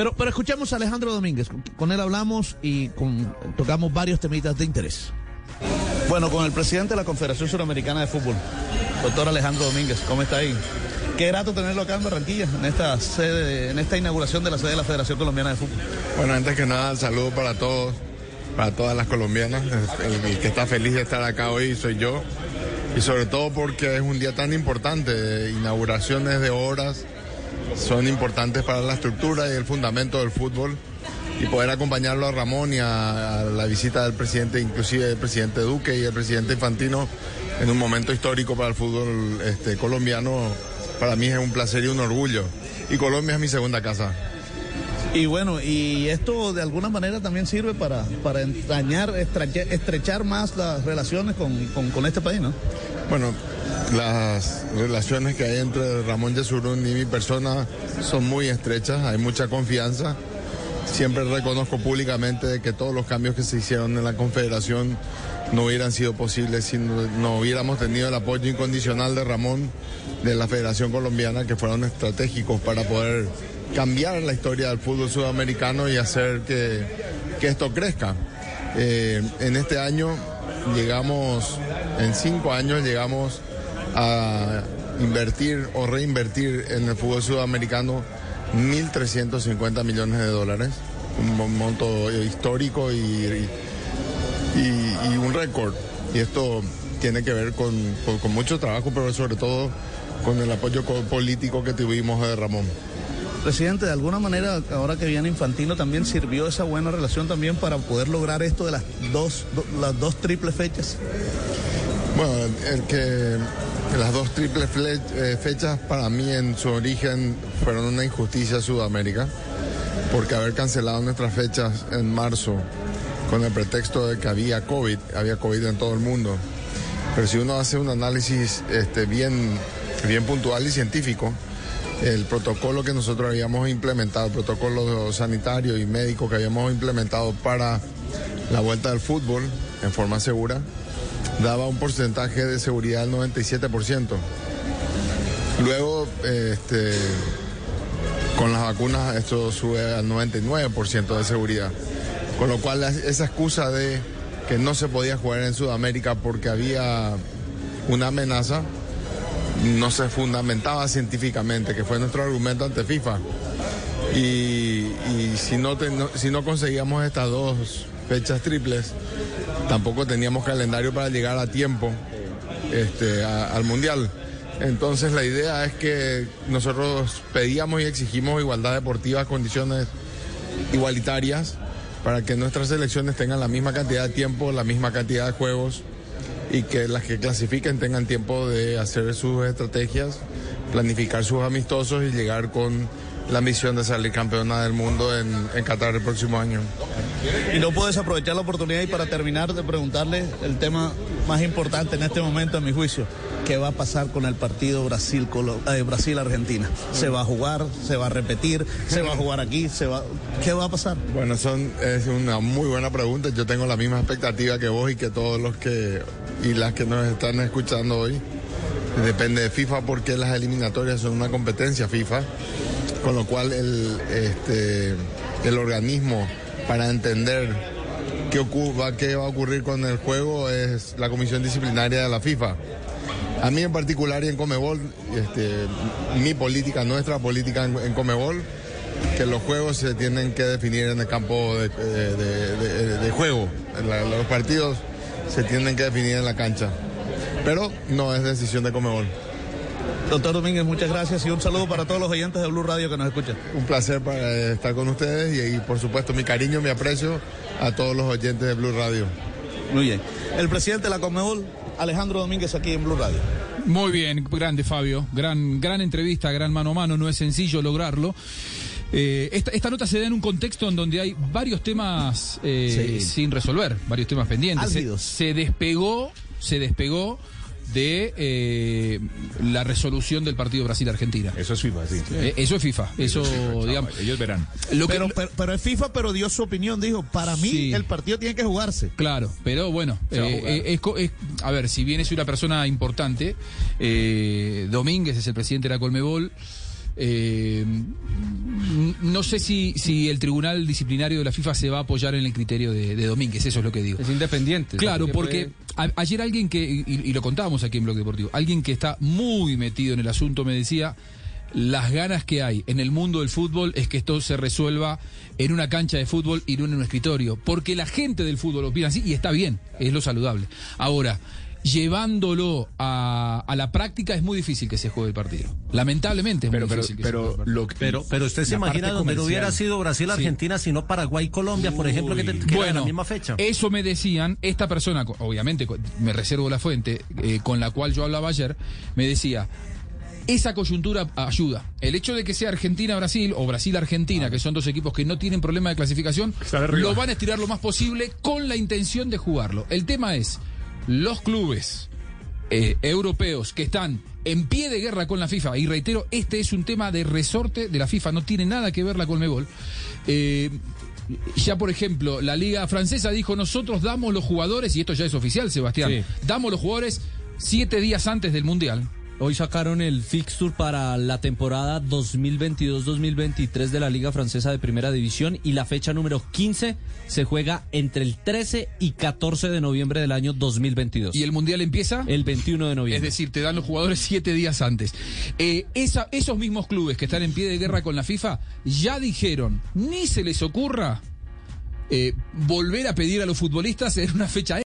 Pero, pero escuchemos a Alejandro Domínguez. Con él hablamos y con, tocamos varios temitas de interés. Bueno, con el presidente de la Confederación Suramericana de Fútbol, doctor Alejandro Domínguez, ¿cómo está ahí? Qué grato tenerlo acá en Barranquilla, en esta sede, en esta inauguración de la sede de la Federación Colombiana de Fútbol. Bueno, antes que nada, saludo para todos, para todas las colombianas. El, que está feliz de estar acá hoy soy yo. Y sobre todo porque es un día tan importante, inauguraciones de horas son importantes para la estructura y el fundamento del fútbol y poder acompañarlo a Ramón y a, la visita del presidente, inclusive del presidente Duque y el presidente Infantino en un momento histórico para el fútbol este, colombiano, para mí es un placer y un orgullo. Y Colombia es mi segunda casa. Y bueno, y esto de alguna manera también sirve para, para entrañar, estrechar, más las relaciones con, con, este país, ¿no? Bueno, las relaciones que hay entre Ramón Yesurún y mi persona son muy estrechas, hay mucha confianza. Siempre reconozco públicamente que todos los cambios que se hicieron en la Confederación no hubieran sido posibles si no, hubiéramos tenido el apoyo incondicional de Ramón, de la Federación Colombiana, que fueron estratégicos para poder cambiar la historia del fútbol sudamericano y hacer que, esto crezca. Eh, en este año llegamos, en cinco años llegamos a invertir o reinvertir en el fútbol sudamericano 1.350 millones de dólares, un monto histórico y, y, un récord. Y esto tiene que ver con, con, mucho trabajo, pero sobre todo con el apoyo político que tuvimos de Ramón. Presidente, de alguna manera, ahora que viene Infantino, también sirvió esa buena relación también para poder lograr esto de las dos, las dos triples fechas. Bueno, el que las dos triples eh, fechas para mí en su origen fueron una injusticia a Sudamérica, porque haber cancelado nuestras fechas en marzo con el pretexto de que había COVID, había COVID en todo el mundo. Pero si uno hace un análisis este, bien, bien puntual y científico, el protocolo que nosotros habíamos implementado, el protocolo sanitario y médico que habíamos implementado para la vuelta del fútbol en forma segura, daba un porcentaje de seguridad del 97%. Luego, este, con las vacunas, esto sube al 99% de seguridad. Con lo cual, esa excusa de que no se podía jugar en Sudamérica porque había una amenaza, no se fundamentaba científicamente, que fue nuestro argumento ante FIFA. Y, si, no, si no conseguíamos estas dos fechas triples, tampoco teníamos calendario para llegar a tiempo este, al Mundial. Entonces la idea es que nosotros pedíamos y exigimos igualdad deportiva, condiciones igualitarias, para que nuestras selecciones tengan la misma cantidad de tiempo, la misma cantidad de juegos y que las que clasifiquen tengan tiempo de hacer sus estrategias, planificar sus amistosos y llegar con la ambición de salir campeona del mundo en, en Qatar el próximo año. Y no puedes aprovechar la oportunidad y para terminar de preguntarle el tema más importante en este momento, a mi juicio. ¿Qué va a pasar con el partido Brasil eh, Brasil Argentina? ¿Se va a jugar? ¿Se va a repetir? ¿Se va a jugar aquí? ¿Se va ¿Qué va a pasar? Bueno, son es una muy buena pregunta. Yo tengo la misma expectativa que vos y que todos los que y las que nos están escuchando hoy. Depende de FIFA porque las eliminatorias son una competencia FIFA con lo cual el, este, el organismo para entender qué, ocurra, qué va a ocurrir con el juego es la comisión disciplinaria de la FIFA. A mí en particular y en Comebol, este, mi política, nuestra política en, Comebol, que los juegos se tienen que definir en el campo de, de juego. los partidos se tienen que definir en la cancha. Pero no es decisión de Comebol. Doctor Domínguez, muchas gracias y un saludo para todos los oyentes de Blue Radio que nos escuchan. Un placer para estar con ustedes y, por supuesto mi cariño, mi aprecio a todos los oyentes de Blue Radio. Muy bien. El presidente de la Conmebol, Alejandro Domínguez, aquí en Blue Radio. Muy bien, grande Fabio. Gran, gran entrevista, gran mano a mano, no es sencillo lograrlo. Eh, esta, nota se da en un contexto en donde hay varios temas eh, sin resolver, varios temas pendientes. se, despegó, se despegó de eh, la resolución del partido Brasil-Argentina. Eso es FIFA, sí. Eh, eso es FIFA. Eso, digamos. Ellos verán. pero, pero, es FIFA, pero dio su opinión. Dijo, para mí el partido tiene que jugarse. Claro, pero bueno, eh, a, ver, si bien es una persona importante, Domínguez es el presidente de la Colmebol. No sé si, si el Tribunal Disciplinario de la FIFA se va a apoyar en el criterio de, Domínguez, eso es lo que digo. Es independiente. Claro, porque ayer alguien que, y, lo contábamos aquí en Bloque Deportivo, alguien que está muy metido en el asunto me decía, las ganas que hay en el mundo del fútbol es que esto se resuelva en una cancha de fútbol y no en un escritorio, porque la gente del fútbol opina así y está bien, es lo saludable. Ahora, llevándolo a, la práctica es muy difícil que se juegue el partido. Lamentablemente es pero, muy difícil pero, pero, pero, usted se imagina donde no hubiera sido Brasil-Argentina, sino Paraguay-Colombia, por ejemplo, que, te, bueno, la misma fecha. Eso me decían, esta persona, obviamente me reservo la fuente, eh, con la cual yo hablaba ayer, me decía, esa coyuntura ayuda. El hecho de que sea Argentina-Brasil o Brasil-Argentina, que son dos equipos que no tienen problema de clasificación, lo van a estirar lo más posible con la intención de jugarlo. El tema es, los clubes eh, europeos que están en pie de guerra con la FIFA, y reitero, este es un tema de resorte de la FIFA, no tiene nada que ver la Colmebol. Eh, ya, por ejemplo, la Liga Francesa dijo: Nosotros damos los jugadores, y esto ya es oficial, Sebastián, damos los jugadores siete días antes del Mundial. Hoy sacaron el fixture para la temporada 2022-2023 de la Liga Francesa de Primera División y la fecha número 15 se juega entre el 13 y 14 de noviembre del año 2022. ¿Y el Mundial empieza? El 21 de noviembre. Es decir, te dan los jugadores siete días antes. Eh, esa, esos mismos clubes que están en pie de guerra con la FIFA ya dijeron, ni se les ocurra eh, volver a pedir a los futbolistas en una fecha